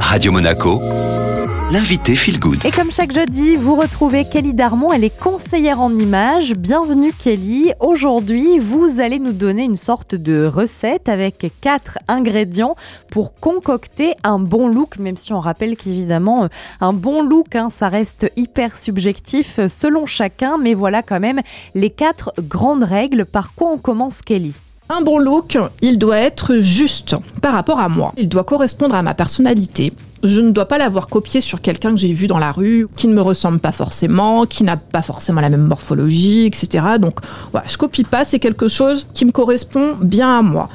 Radio Monaco, l'invité Feel Good. Et comme chaque jeudi, vous retrouvez Kelly Darmon, elle est conseillère en images. Bienvenue Kelly. Aujourd'hui, vous allez nous donner une sorte de recette avec quatre ingrédients pour concocter un bon look, même si on rappelle qu'évidemment, un bon look, hein, ça reste hyper subjectif selon chacun, mais voilà quand même les quatre grandes règles. Par quoi on commence Kelly? Un bon look, il doit être juste par rapport à moi. Il doit correspondre à ma personnalité. Je ne dois pas l'avoir copié sur quelqu'un que j'ai vu dans la rue, qui ne me ressemble pas forcément, qui n'a pas forcément la même morphologie, etc. Donc, voilà, je copie pas, c'est quelque chose qui me correspond bien à moi.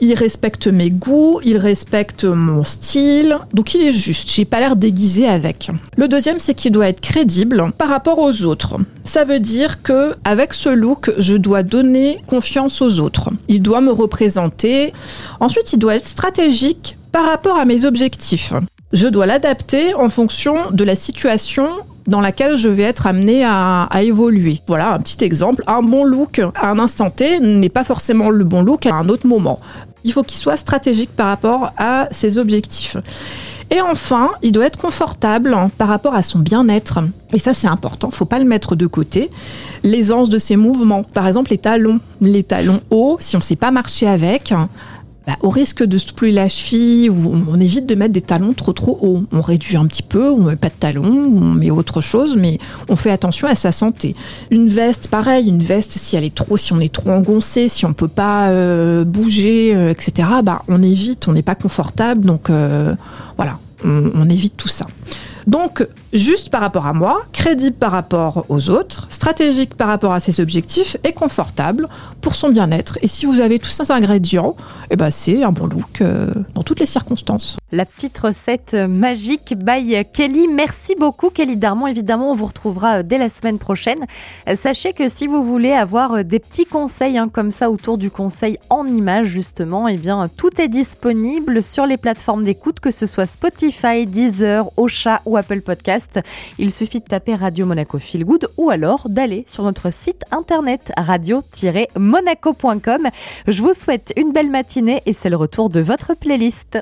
Il respecte mes goûts, il respecte mon style, donc il est juste. J'ai pas l'air déguisé avec. Le deuxième, c'est qu'il doit être crédible par rapport aux autres. Ça veut dire que avec ce look, je dois donner confiance aux autres. Il doit me représenter. Ensuite, il doit être stratégique par rapport à mes objectifs. Je dois l'adapter en fonction de la situation dans laquelle je vais être amenée à, évoluer. Voilà un petit exemple. Un bon look à un instant T n'est pas forcément le bon look à un autre moment. Il faut qu'il soit stratégique par rapport à ses objectifs. Et enfin, il doit être confortable par rapport à son bien-être. Et ça, c'est important, faut pas le mettre de côté. L'aisance de ses mouvements, par exemple les talons. Les talons hauts, si on ne sait pas marcher avec, bah, au risque de se la cheville, on, évite de mettre des talons trop trop hauts. On réduit un petit peu, on met pas de talons, on met autre chose, mais on fait attention à sa santé. Une veste, pareil, une veste si elle est trop, si on est trop engoncé, si on peut pas euh, bouger, euh, etc. Bah on évite, on n'est pas confortable, donc euh, voilà, on évite tout ça. Donc, juste par rapport à moi, crédible par rapport aux autres, stratégique par rapport à ses objectifs et confortable pour son bien-être. Et si vous avez tous ces ingrédients, eh ben c'est un bon look euh, dans toutes les circonstances. La petite recette magique by Kelly. Merci beaucoup Kelly Darmon. Évidemment, on vous retrouvera euh, dès la semaine prochaine. Euh, sachez que si vous voulez avoir des petits conseils hein, comme ça autour du conseil en images justement, eh bien tout est disponible sur les plateformes d'écoute, que ce soit Spotify, Deezer, Ocha Apple Podcast. Il suffit de taper Radio Monaco Feel Good ou alors d'aller sur notre site internet radio-monaco.com. Je vous souhaite une belle matinée et c'est le retour de votre playlist.